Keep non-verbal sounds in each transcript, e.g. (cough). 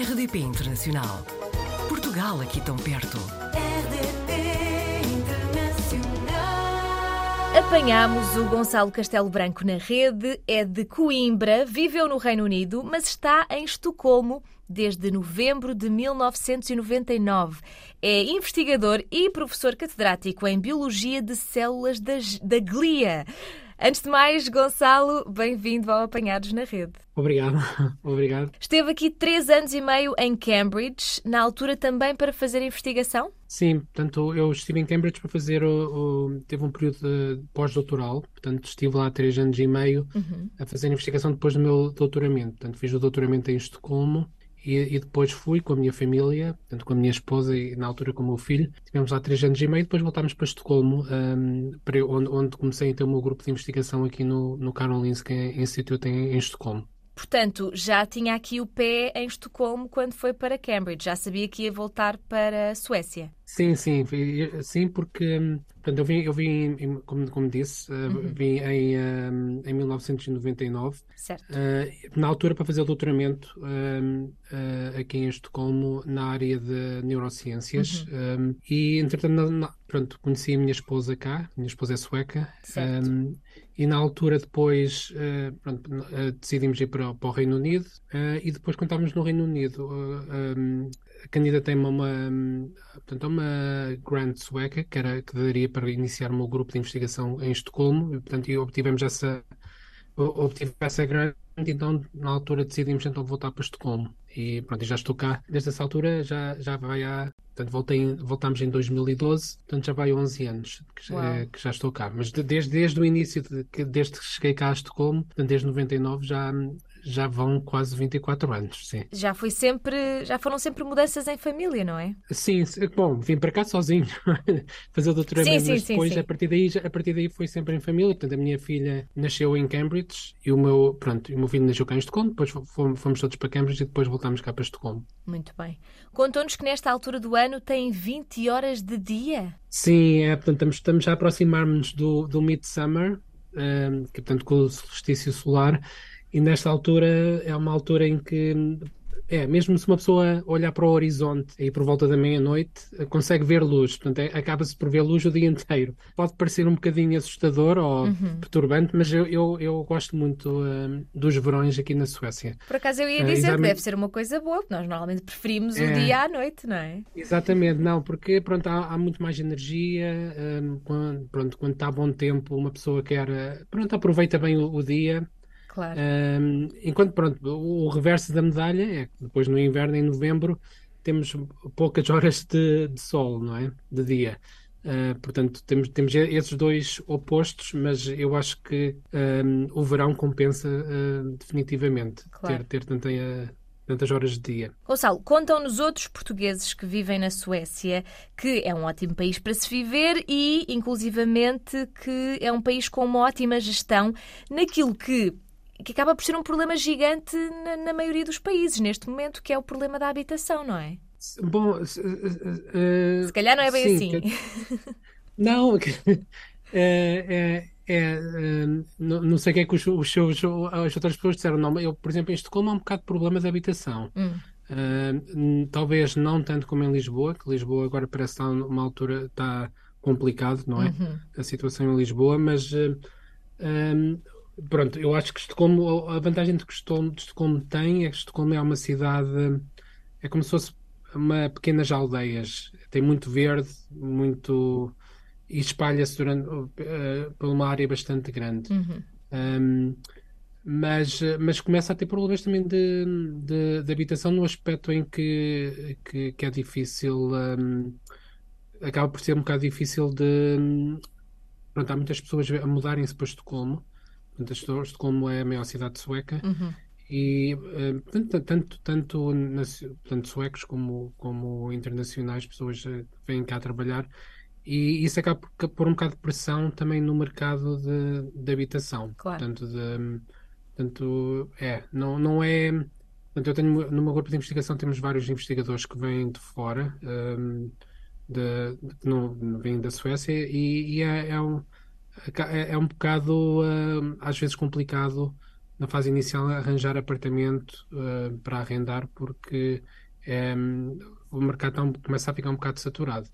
RDP Internacional. Portugal aqui tão perto. RDP Internacional. Apanhámos o Gonçalo Castelo Branco na rede, é de Coimbra, viveu no Reino Unido, mas está em Estocolmo desde novembro de 1999. É investigador e professor catedrático em Biologia de Células da, da Glia. Antes de mais, Gonçalo, bem-vindo ao Apanhados na Rede. Obrigado, (laughs) obrigado. Esteve aqui três anos e meio em Cambridge, na altura também para fazer investigação? Sim, portanto, eu estive em Cambridge para fazer o, o teve um período pós-doutoral, portanto, estive lá três anos e meio Uhum. a fazer investigação depois do meu doutoramento. Portanto, fiz o doutoramento em Estocolmo e, e depois fui com a minha família, portanto, com a minha esposa e na altura com o meu filho. Tivemos lá três anos e meio, depois voltámos para Estocolmo, hum, para, onde, onde comecei a ter o meu grupo de investigação aqui no, no Karolinska Institute em, em Estocolmo. Portanto, já tinha aqui o pé em Estocolmo quando foi para Cambridge, já sabia que ia voltar para a Suécia. Sim, sim, sim, porque portanto, eu vim, eu vim como, como disse, uh, vim em, hum, em 1999, Certo. uh, na altura para fazer o doutoramento hum, uh, aqui em Estocolmo na área de neurociências hum, e entretanto na- na- pronto, conheci a minha esposa cá, minha esposa é sueca Certo. e na altura depois uh, pronto, decidimos ir para, para o Reino Unido e depois quando estávamos no Reino Unido um, candidatei-me a uma, portanto, a uma grant sueca que, era, que daria para iniciar o meu grupo de investigação em Estocolmo e portanto obtivemos essa obtive essa grant, então na altura decidimos então voltar para Estocolmo. E pronto, já estou cá. Desde essa altura já, já vai há. Portanto, voltei, voltámos em 2012, portanto já vai 11 anos que, já- Uau. que já estou cá. Mas de- desde, desde o início, de, que, desde que cheguei cá a Estocolmo, portanto, desde 99 já, já vão quase 24 anos, sim. Já foi sempre, já foram sempre mudanças em família, não é? Sim, bom, vim para cá sozinho (laughs) fazer o doutoramento, Sim, sim, mas sim, depois sim. a partir daí, a partir daí foi sempre em família. Portanto, a minha filha nasceu em Cambridge e o meu, pronto, o meu filho nasceu cá em Estocolmo. Depois fomos, fomos todos para Cambridge e depois voltámos cá para Estocolmo. Muito bem. Contou-nos que nesta altura do ano tem 20 horas de dia. Sim, é, portanto, estamos, estamos a aproximar-nos do, do Midsummer, ehm, que portanto, com o solstício solar, e nesta altura é uma altura em que, é, mesmo se uma pessoa olhar para o horizonte aí por volta da meia-noite, eh, consegue ver luz, portanto, é- acaba-se por ver luz o dia inteiro. Pode parecer um bocadinho assustador ou perturbante, mas eu, eu, eu gosto muito ehm, dos verões aqui na Suécia. Por acaso eu ia É, dizer que exatamente. deve ser uma coisa boa, porque nós normalmente preferimos o É. dia à noite, não é? Exatamente, não, porque pronto, há, há muito mais energia, hum, quando, pronto, quando está bom tempo, uma pessoa quer, eh, pronto, aproveita bem o, o dia, Claro. hum, enquanto, pronto, o, reverso da medalha é que depois no inverno, em novembro, temos poucas (laughs) horas de, de sol, não é? De dia. Uh, portanto, temos, temos esses dois opostos, mas eu acho que hum, o verão compensa uh, definitivamente Claro. ter, ter tanta, tantas horas de dia. Gonçalo, contam-nos outros portugueses que vivem na Suécia que é um ótimo país para se viver e, inclusivamente, que é um país com uma ótima gestão naquilo que, que acaba por ser um problema gigante na, na maioria dos países neste momento, que é o problema da habitação, não é? Bom, se, eh, Se calhar não é bem sim, assim. que- (laughs) não, é, é, é, não, não sei o que é que os, os seus, as outras pessoas disseram. Não, eu, por exemplo, em Estocolmo há um bocado de problema de habitação. Hum. N- talvez não tanto como em Lisboa, que Lisboa agora parece estar numa altura está complicado, não é? Uhum. A situação em Lisboa, mas ehm, pronto, eu acho que Estocolmo, a vantagem de que Estocolmo, de Estocolmo tem é que Estocolmo é uma cidade, é como se fosse uma pequenas aldeias, tem muito verde, muito e espalha-se durante eh, por uma área bastante grande. Uhum. Um, mas, mas começa a ter problemas também de, de, de habitação no aspecto em que, que, que é difícil, um, acaba por ser um bocado difícil de. Pronto, há muitas pessoas a mudarem-se para Estocolmo. Portanto, Estocolmo é a maior cidade sueca Uhum. e eh, tanto, tanto, tanto, suecos como, como internacionais, pessoas eh, vêm cá trabalhar e isso acaba por pôr um bocado de pressão também no mercado de, de habitação. Claro. Portanto, de, portanto, é, não, não é. Portanto, eu tenho no meu grupo de investigação temos vários investigadores que vêm de fora, hum, de, de- que não, não vêm da Suécia, e, e é, é um, é, é um bocado hum, às vezes complicado na fase inicial, arranjar apartamento uh, para arrendar, porque um, o mercado tá um, começa a ficar um bocado saturado.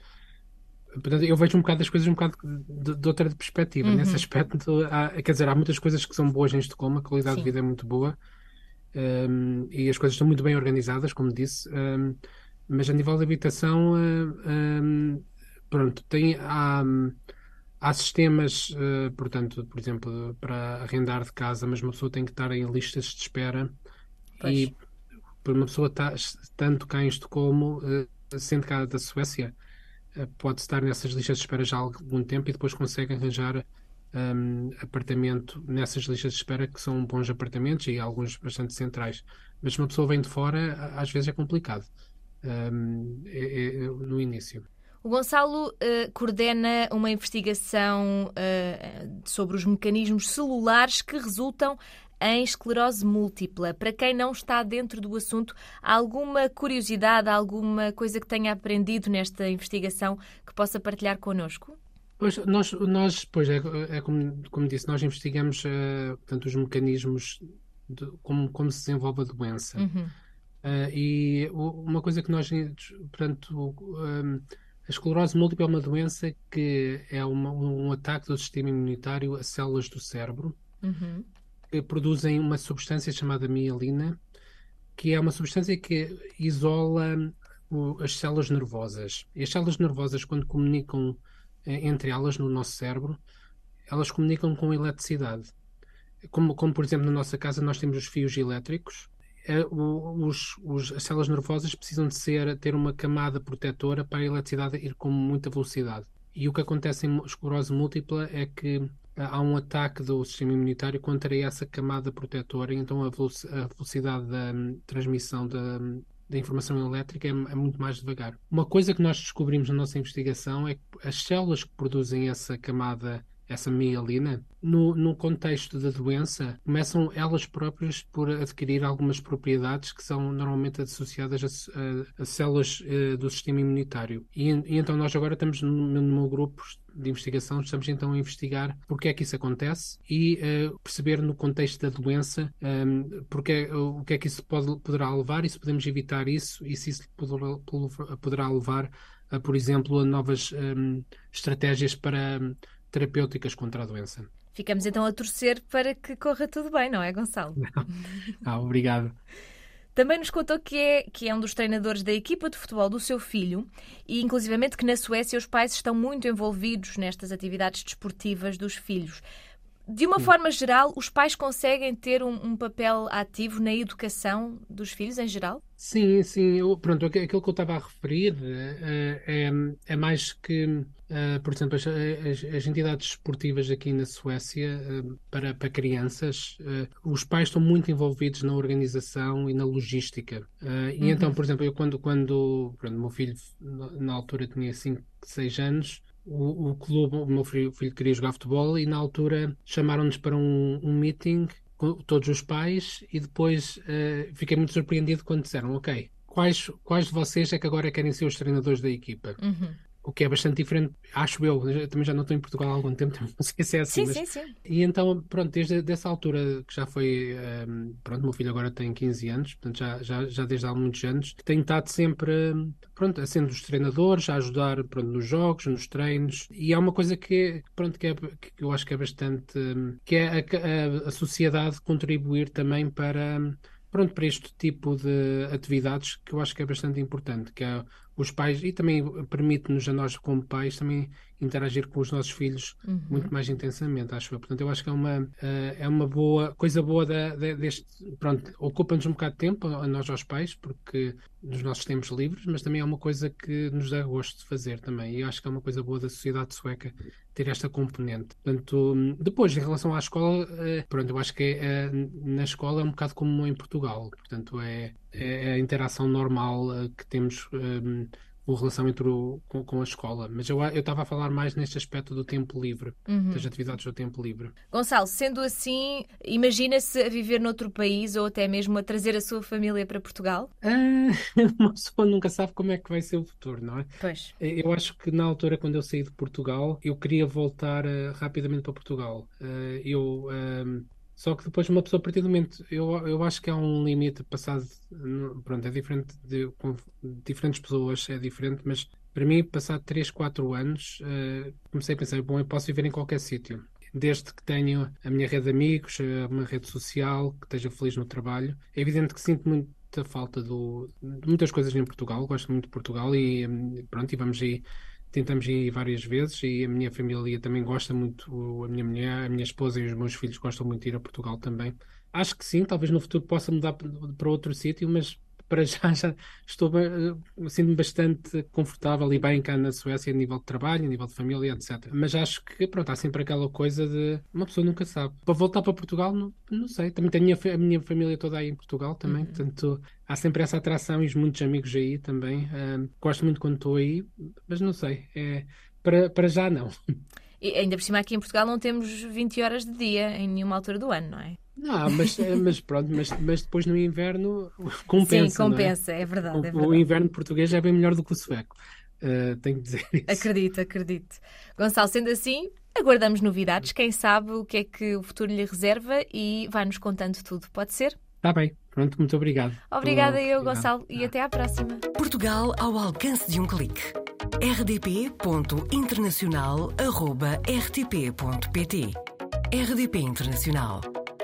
Portanto, eu vejo um bocado as coisas um bocado de, de outra perspectiva. Uhum. Nesse aspecto, há, quer dizer, há muitas coisas que são boas em Estocolmo, a qualidade Sim. de vida é muito boa um, e as coisas estão muito bem organizadas, como disse, um, mas a nível de habitação, uh, pronto, tem, há, há sistemas, uh, portanto, por exemplo, para arrendar de casa, mas uma pessoa tem que estar em listas de espera pois. e uma pessoa tá, tanto cá em Estocolmo, uh, sendo cá da Suécia, uh, pode estar nessas listas de espera já há algum tempo e depois consegue arranjar um, apartamento nessas listas de espera que são bons apartamentos e alguns bastante centrais. Mas se uma pessoa vem de fora, às vezes é complicado um, é, é, no início. O Gonçalo uh, coordena uma investigação uh, sobre os mecanismos celulares que resultam em esclerose múltipla. Para quem não está dentro do assunto, há alguma curiosidade, alguma coisa que tenha aprendido nesta investigação que possa partilhar connosco? Pois, nós, nós pois é, é como, como disse, nós investigamos uh, portanto, os mecanismos de como, como se desenvolve a doença. Uhum. Uh, e uma coisa que nós, portanto, um, a esclerose múltipla é uma doença que é uma, um ataque do sistema imunitário a células do cérebro uhum. que produzem uma substância chamada mielina, que é uma substância que isola o, as células nervosas. E as células nervosas, quando comunicam eh, entre elas no nosso cérebro, elas comunicam com eletricidade. Como, como, por exemplo, na nossa casa nós temos os fios elétricos os, os, as células nervosas precisam de ser, ter uma camada protetora para a eletricidade ir com muita velocidade. E o que acontece em esclerose múltipla é que há um ataque do sistema imunitário contra essa camada protetora, então a, velocidade da hum, transmissão da, hum, da informação elétrica é, é, muito mais devagar. Uma coisa que nós descobrimos na nossa investigação é que as células que produzem essa camada essa mielina, no, no contexto da doença, começam elas próprias por adquirir algumas propriedades que são normalmente associadas a, a, a células uh, do sistema imunitário. E, e, então nós agora estamos no, meu grupo de investigação, estamos então a investigar porque é que isso acontece e uh, perceber no contexto da doença um, ehm, porque, uh, o que é que isso pode, poderá levar e se podemos evitar isso e se isso poderá, poderá levar, por exemplo, a novas um, ehm, estratégias para terapêuticas contra a doença. Ficamos então a torcer para que corra tudo bem, não é, Gonçalo? Não. (laughs) Ah, obrigado. Também nos contou que é, que é um dos treinadores da equipa de futebol do seu filho e, inclusivamente, que na Suécia os pais estão muito envolvidos nestas atividades desportivas dos filhos. De uma forma geral, os pais conseguem ter um, um, papel ativo na educação dos filhos em geral? Sim, sim. Eu, pronto, aquilo que eu estava a referir uh, é, é mais que, uh, por exemplo, as, as, as, entidades esportivas aqui na Suécia uh, para, para crianças, os pais estão muito envolvidos na organização e na logística. E uhum. então, por exemplo, eu quando, quando pronto, meu filho na altura tinha 5, 6 anos, o, o clube, o meu filho, filho, queria jogar futebol e na altura chamaram-nos para um, um meeting com todos os pais e depois uh, fiquei muito surpreendido quando disseram, ok, quais, quais de vocês é que agora querem ser os treinadores da equipa? Uhum o que é bastante diferente, acho eu, eu também já não estou em Portugal há algum tempo, (laughs) não sei se é assim. Sim, mas... sim, sim. E então, pronto, desde essa altura, que já foi, um, ehm, pronto, meu filho agora tem 15 anos, portanto já, já, já desde há muitos anos, tenho estado sempre, pronto, sendo os treinadores, a ajudar, pronto, nos jogos, nos treinos, e é uma coisa que, pronto, que, é, que eu acho que é bastante, que é a, a, a sociedade contribuir também para pronto, para este tipo de atividades que eu acho que é bastante importante, que é os pais, e também permite-nos a nós como pais também interagir com os nossos filhos uhum. muito mais intensamente, acho eu. Portanto, eu acho que é uma, uh, é uma boa, coisa boa da, da, deste, pronto, ocupa-nos um bocado de tempo a nós aos pais, porque nos nossos tempos livres, mas também é uma coisa que nos dá gosto de fazer também, e eu acho que é uma coisa boa da sociedade sueca ter esta componente. Portanto, depois, em relação à escola, uh, pronto, eu acho que é, uh, na escola é um bocado como em Portugal, portanto, é, é a interação normal que temos o relacionamento o, com, com, a escola. Mas eu estava a falar mais neste aspecto do tempo livre, uhum. das atividades do tempo livre. Gonçalo, sendo assim, imagina-se a viver noutro país ou até mesmo a trazer a sua família para Portugal? Ah, (laughs) uma pessoa nunca sabe como é que vai ser o futuro, não é? Pois. Eu acho que na altura, quando eu saí de Portugal, eu queria voltar uh, rapidamente para Portugal. Uh, eu. Uh, Só que depois uma pessoa, a partir do momento, eu, eu acho que há um limite passado, pronto, é diferente de, com diferentes pessoas, é diferente, mas para mim, passado 3, 4 anos, uh, comecei a pensar, bom, eu posso viver em qualquer sítio. Desde que tenho a minha rede de amigos, uma rede social, que esteja feliz no trabalho. É evidente que sinto muita falta do, de muitas coisas em Portugal, gosto muito de Portugal e pronto, e vamos aí tentamos ir várias vezes e a minha família também gosta muito, a minha mulher, a minha esposa e os meus filhos gostam muito de ir a Portugal também. Acho que sim, talvez no futuro possa mudar para outro sítio, mas para já, já estou eh, sinto-me bastante confortável e bem cá na Suécia a nível de trabalho, a nível de família, etc. Mas acho que pronto, há sempre aquela coisa de uma pessoa nunca sabe. Para voltar para Portugal, não, não sei. Também tenho a minha, a minha família toda aí em Portugal também, uhum. portanto há sempre essa atração e muitos amigos aí também. Gosto muito quando estou aí, mas não sei. É, para, para já não. E ainda por cima aqui em Portugal não temos 20 horas de dia em nenhuma altura do ano, não é? Não, mas, eh, mas pronto, mas, mas depois no inverno (laughs) compensa. Sim, compensa, é? é? verdade, o, é verdade. O inverno português é bem melhor do que o sueco. Uh, tenho que dizer isso. Acredito, acredito. Gonçalo, sendo assim, aguardamos novidades. Quem sabe o que é que o futuro lhe reserva e vai-nos contando tudo. Pode ser? Está bem. Pronto, muito obrigado. Obrigada eu, Gonçalo, e até à próxima. Portugal ao alcance de um clique. rdp.internacional.rtp.pt RDP Internacional.